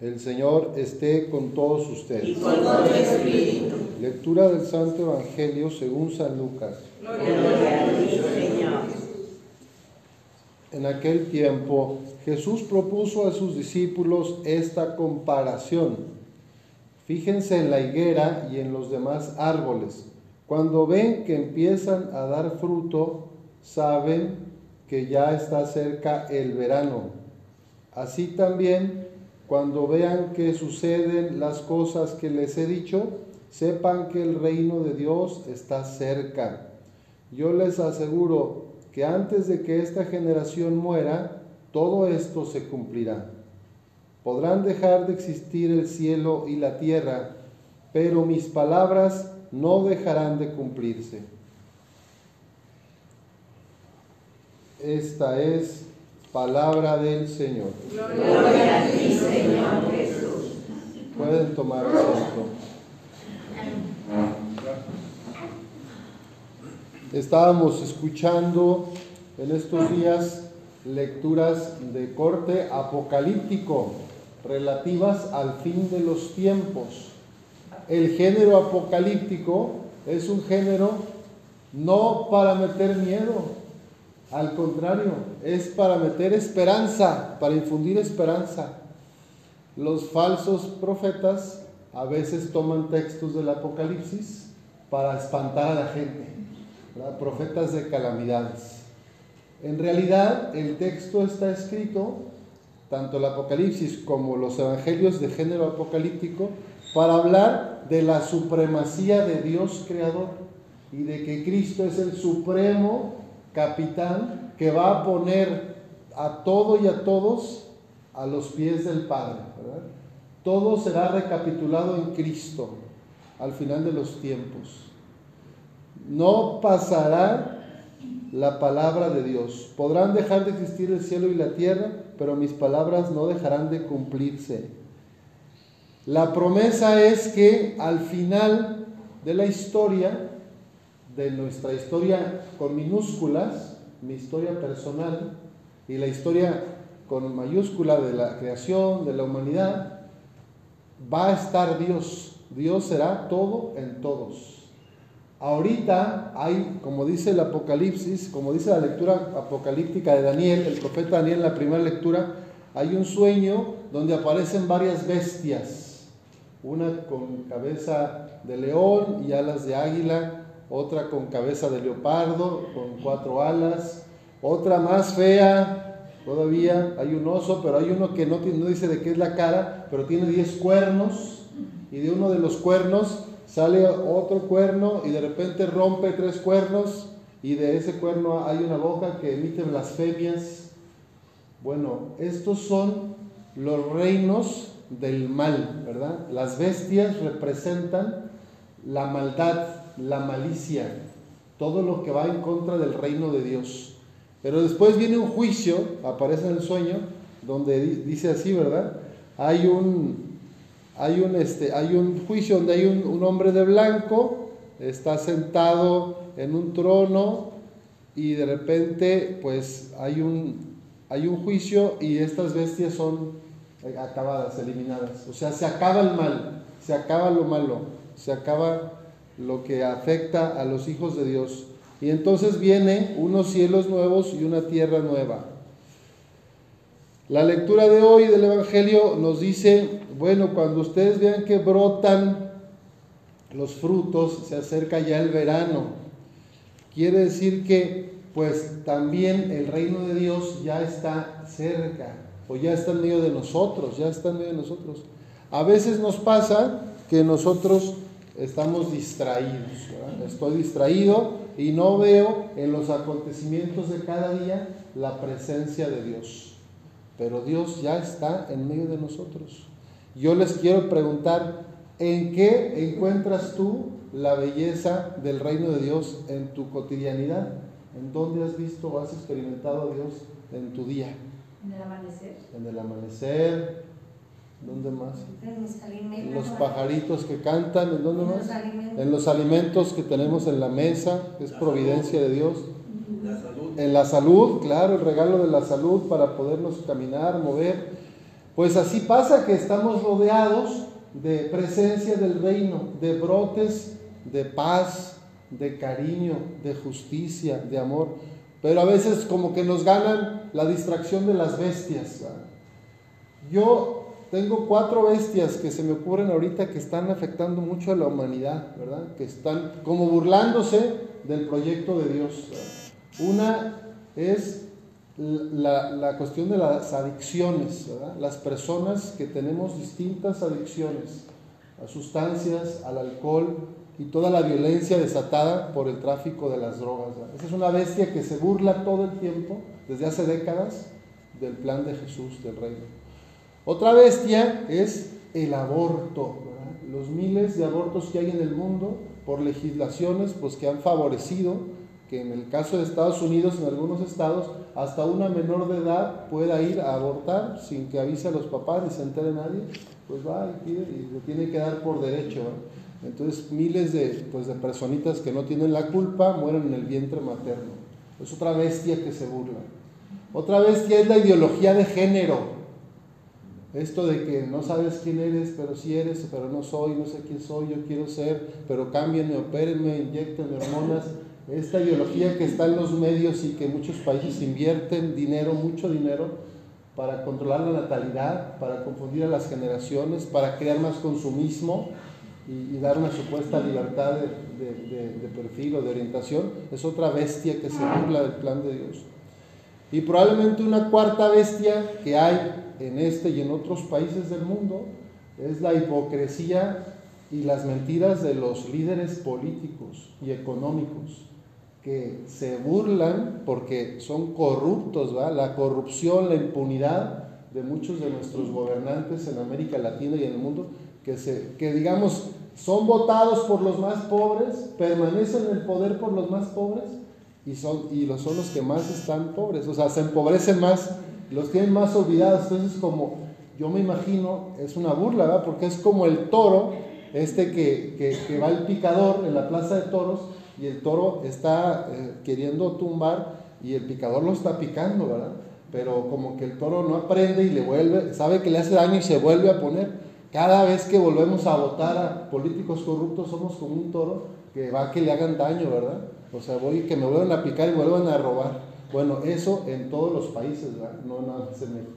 El Señor esté con todos ustedes. Y con tu espíritu. Lectura del Santo Evangelio según San Lucas. Gloria a ti, Señor. En aquel tiempo Jesús propuso a sus discípulos esta comparación. Fíjense en la higuera y en los demás árboles. Cuando ven que empiezan a dar fruto, saben que ya está cerca el verano. Así también, cuando vean que suceden las cosas que les he dicho, sepan que el reino de Dios está cerca. Yo les aseguro que antes de que esta generación muera, todo esto se cumplirá. Podrán dejar de existir el cielo y la tierra, pero mis palabras no dejarán de cumplirse. Esta es palabra del Señor. Gloria a ti, Señor Jesús. Pueden tomar asiento. Estábamos escuchando en estos días lecturas de corte apocalíptico relativas al fin de los tiempos. El género apocalíptico es un género no para meter miedo, al contrario, es para meter esperanza, para infundir esperanza. Los falsos profetas a veces toman textos del Apocalipsis para espantar a la gente, profetas de calamidades. En realidad, el texto está escrito, tanto el Apocalipsis como los evangelios de género apocalíptico, para hablar de la supremacía de Dios creador y de que Cristo es el supremo capitán que va a poner a todo y a todos a los pies del Padre. Todo será recapitulado en Cristo al final de los tiempos. No pasará la palabra de Dios. Podrán dejar de existir el cielo y la tierra, pero mis palabras no dejarán de cumplirse. La promesa es que al final de la historia, de nuestra historia con minúsculas, mi historia personal, y la historia con mayúscula de la creación, de la humanidad, va a estar Dios. Dios será todo en todos. Ahorita hay, como dice el Apocalipsis, como dice la lectura apocalíptica de Daniel, el profeta Daniel en la primera lectura, hay un sueño donde aparecen varias bestias, una con cabeza de león y alas de águila, otra con cabeza de leopardo, con cuatro alas, otra más fea, todavía hay un oso, pero hay uno que no, dice de qué es la cara, pero tiene diez cuernos, y de uno de los cuernos sale otro cuerno y de repente rompe tres cuernos y de ese cuerno hay una boca que emite blasfemias. Bueno, estos son los reinos del mal, ¿verdad? Las bestias representan la maldad, la malicia, todo lo que va en contra del reino de Dios. Pero después viene un juicio, aparece en el sueño, donde dice así, ¿verdad? Hay un, hay un, este, hay un juicio donde hay un, un, hombre de blanco, está sentado en un trono y de repente pues hay un, hay un juicio y estas bestias son acabadas, eliminadas. O sea, se acaba el mal, se acaba lo malo, se acaba lo que afecta a los hijos de Dios. Y entonces viene unos cielos nuevos y una tierra nueva. La lectura de hoy del Evangelio nos dice, bueno, cuando ustedes vean que brotan los frutos, se acerca ya el verano. Quiere decir que pues también el reino de Dios ya está cerca, o ya está en medio de nosotros, ya está en medio de nosotros. A veces nos pasa que nosotros estamos distraídos, ¿verdad? estoy distraído y no veo en los acontecimientos de cada día la presencia de Dios pero Dios ya está en medio de nosotros. Yo les quiero preguntar, ¿en qué encuentras tú la belleza del reino de Dios en tu cotidianidad? ¿En dónde has visto o has experimentado a Dios en tu día? En el amanecer. En el amanecer. ¿Dónde más? En los alimentos. En los pajaritos que cantan. ¿En dónde En más? los alimentos. En los alimentos que tenemos en la mesa, que es providencia de Dios. La salud. En la salud, claro, el regalo de la salud para podernos caminar, mover. Pues así pasa que estamos rodeados de presencia del reino, de brotes de paz, de cariño, de justicia, de amor. Pero a veces como que nos ganan la distracción de las bestias. Yo tengo cuatro bestias que se me ocurren ahorita que están afectando mucho a la humanidad, ¿verdad? Que están como burlándose del proyecto de Dios. Una es la, la, cuestión de las adicciones, ¿verdad? Las personas que tenemos distintas adicciones a sustancias, al alcohol y toda la violencia desatada por el tráfico de las drogas. Esa es una bestia que se burla todo el tiempo, desde hace décadas, del plan de Jesús, del reino. Otra bestia es el aborto, los miles de abortos que hay en el mundo por legislaciones pues, que han favorecido que en el caso de Estados Unidos, en algunos estados, hasta una menor de edad pueda ir a abortar sin que avise a los papás ni se entere nadie, pues va y pide y lo tiene que dar por derecho. Entonces miles de, pues, de personitas que no tienen la culpa mueren en el vientre materno. Es otra bestia que se burla. Otra bestia es la ideología de género. Esto de que no sabes quién eres, pero sí eres, pero no soy, no sé quién soy, yo quiero ser, pero cámbienme, opérenme, inyectenme hormonas. Esta ideología que está en los medios y que muchos países invierten dinero, mucho dinero, para controlar la natalidad, para confundir a las generaciones, para crear más consumismo y, dar una supuesta libertad de, de perfil o de orientación, es otra bestia que se burla del plan de Dios. Y probablemente una cuarta bestia que hay en este y en otros países del mundo es la hipocresía y las mentiras de los líderes políticos y económicos que se burlan porque son corruptos, la corrupción, la impunidad de muchos de nuestros gobernantes en América Latina y en el mundo, que, se, que digamos son votados por los más pobres, permanecen en el poder por los más pobres y son, y son los que más están pobres, o sea, se empobrecen más los tienen más olvidados. Entonces, como yo me imagino, es una burla, ¿verdad? Porque es como el toro, este que, que, va el picador en la plaza de toros y el toro está eh, queriendo tumbar y el picador lo está picando, ¿verdad? Pero como que el toro no aprende y le vuelve, sabe que le hace daño y se vuelve a poner. Cada vez que volvemos a votar a políticos corruptos somos como un toro que va a que le hagan daño, ¿verdad? O sea, voy que me vuelvan a picar y vuelvan a robar. Bueno, eso en todos los países, ¿verdad? no nada más en México.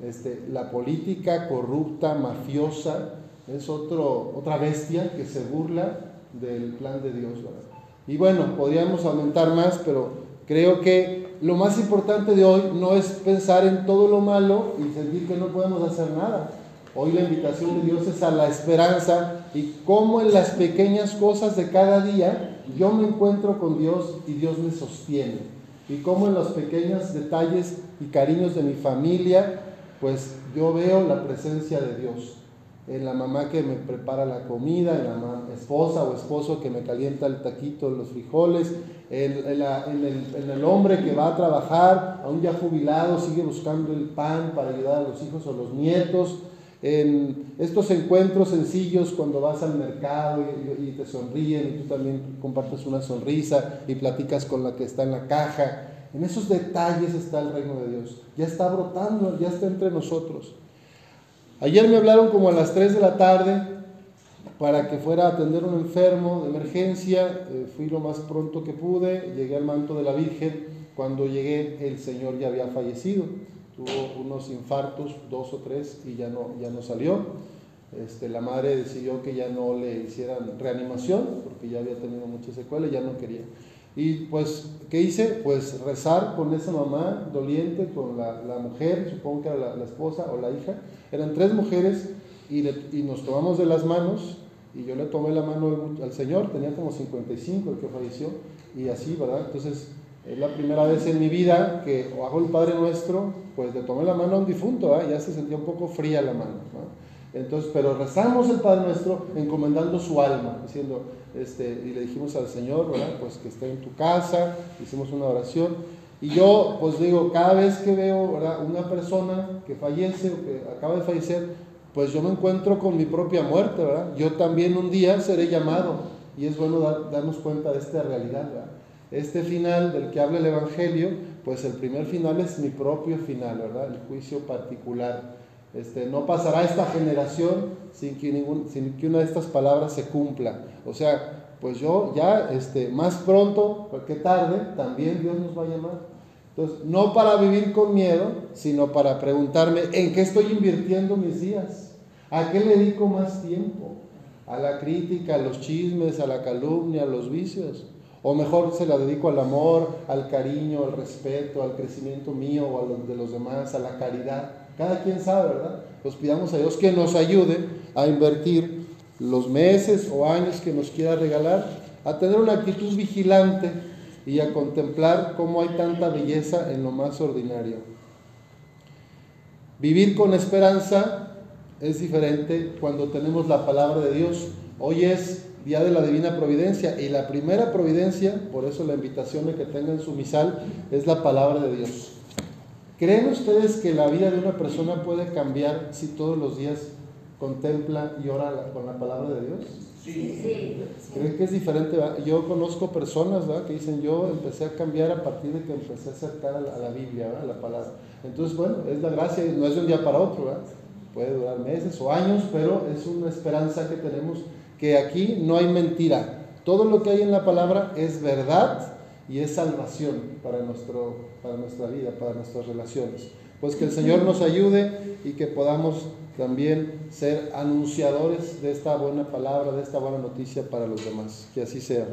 Este, la política corrupta, mafiosa, es otro, otra bestia que se burla del plan de Dios. ¿verdad? Y bueno, podríamos aumentar más, pero creo que lo más importante de hoy no es pensar en todo lo malo y sentir que no podemos hacer nada. Hoy la invitación de Dios es a la esperanza y cómo en las pequeñas cosas de cada día yo me encuentro con Dios y Dios me sostiene y cómo en los pequeños detalles y cariños de mi familia, pues yo veo la presencia de Dios. En la mamá que me prepara la comida, en la esposa o esposo que me calienta el taquito los frijoles, en, en, el, hombre que va a trabajar, aún ya jubilado, sigue buscando el pan para ayudar a los hijos o los nietos, en estos encuentros sencillos cuando vas al mercado y, te sonríen y tú también compartes una sonrisa y platicas con la que está en la caja. En esos detalles está el reino de Dios. Ya está brotando, ya está entre nosotros. Ayer me hablaron como a las 3 de la tarde para que fuera a atender a un enfermo de emergencia. Eh, fui lo más pronto que pude, llegué al manto de la Virgen. Cuando llegué el Señor ya había fallecido tuvo unos infartos, dos o tres, y ya no, ya no salió. Este, la madre decidió que ya no le hicieran reanimación, porque ya había tenido muchas secuelas, ya no quería. Y pues, ¿qué hice? Pues rezar con esa mamá doliente, con la, la mujer, supongo que era la, la, esposa o la hija. Eran tres mujeres y, y, nos tomamos de las manos y yo le tomé la mano al, al Señor, tenía como 55 el que falleció, y así, ¿verdad? Entonces es la primera vez en mi vida que hago el Padre Nuestro, pues le tomé la mano a un difunto, ya se sentía un poco fría la mano. Entonces, pero rezamos el Padre Nuestro encomendando su alma, diciendo, este, y le dijimos al Señor, ¿verdad? Pues que esté en tu casa, hicimos una oración. Y yo, pues digo, cada vez que veo una persona que fallece o que acaba de fallecer, pues yo me encuentro con mi propia muerte, ¿verdad? Yo también un día seré llamado y es bueno darnos cuenta de esta realidad, ¿verdad? Este final del que habla el Evangelio, pues el primer final es mi propio final, ¿verdad? El juicio particular. Este, no pasará esta generación sin que, ningún, sin que una de estas palabras se cumpla. O sea, pues yo ya este, más pronto que tarde también Dios nos va a llamar. Entonces, no para vivir con miedo, sino para preguntarme en qué estoy invirtiendo mis días, a qué le dedico más tiempo, a la crítica, a los chismes, a la calumnia, a los vicios. O mejor se la dedico al amor, al cariño, al respeto, al crecimiento mío o a los de los demás, a la caridad. Cada quien sabe, ¿verdad? Pues pidamos a Dios que nos ayude a invertir los meses o años que nos quiera regalar, a tener una actitud vigilante y a contemplar cómo hay tanta belleza en lo más ordinario. Vivir con esperanza es diferente cuando tenemos la palabra de Dios. Hoy es día de la divina providencia y la primera providencia, por eso la invitación de que tengan su misal, es la palabra de Dios. ¿Creen ustedes que la vida de una persona puede cambiar si todos los días contempla y ora con la palabra de Dios? Sí. ¿Creen que es diferente? Yo conozco personas que dicen, yo empecé a cambiar a partir de que empecé a acercar a la, Biblia, a la palabra. Entonces, bueno, es la gracia, no es de un día para otro, puede durar meses o años, pero es una esperanza que tenemos que aquí no hay mentira. Todo lo que hay en la palabra es verdad y es salvación para, nuestro, para nuestra vida, para nuestras relaciones. Pues que el Señor nos ayude y que podamos también ser anunciadores de esta buena palabra, de esta buena noticia para los demás. Que así sea.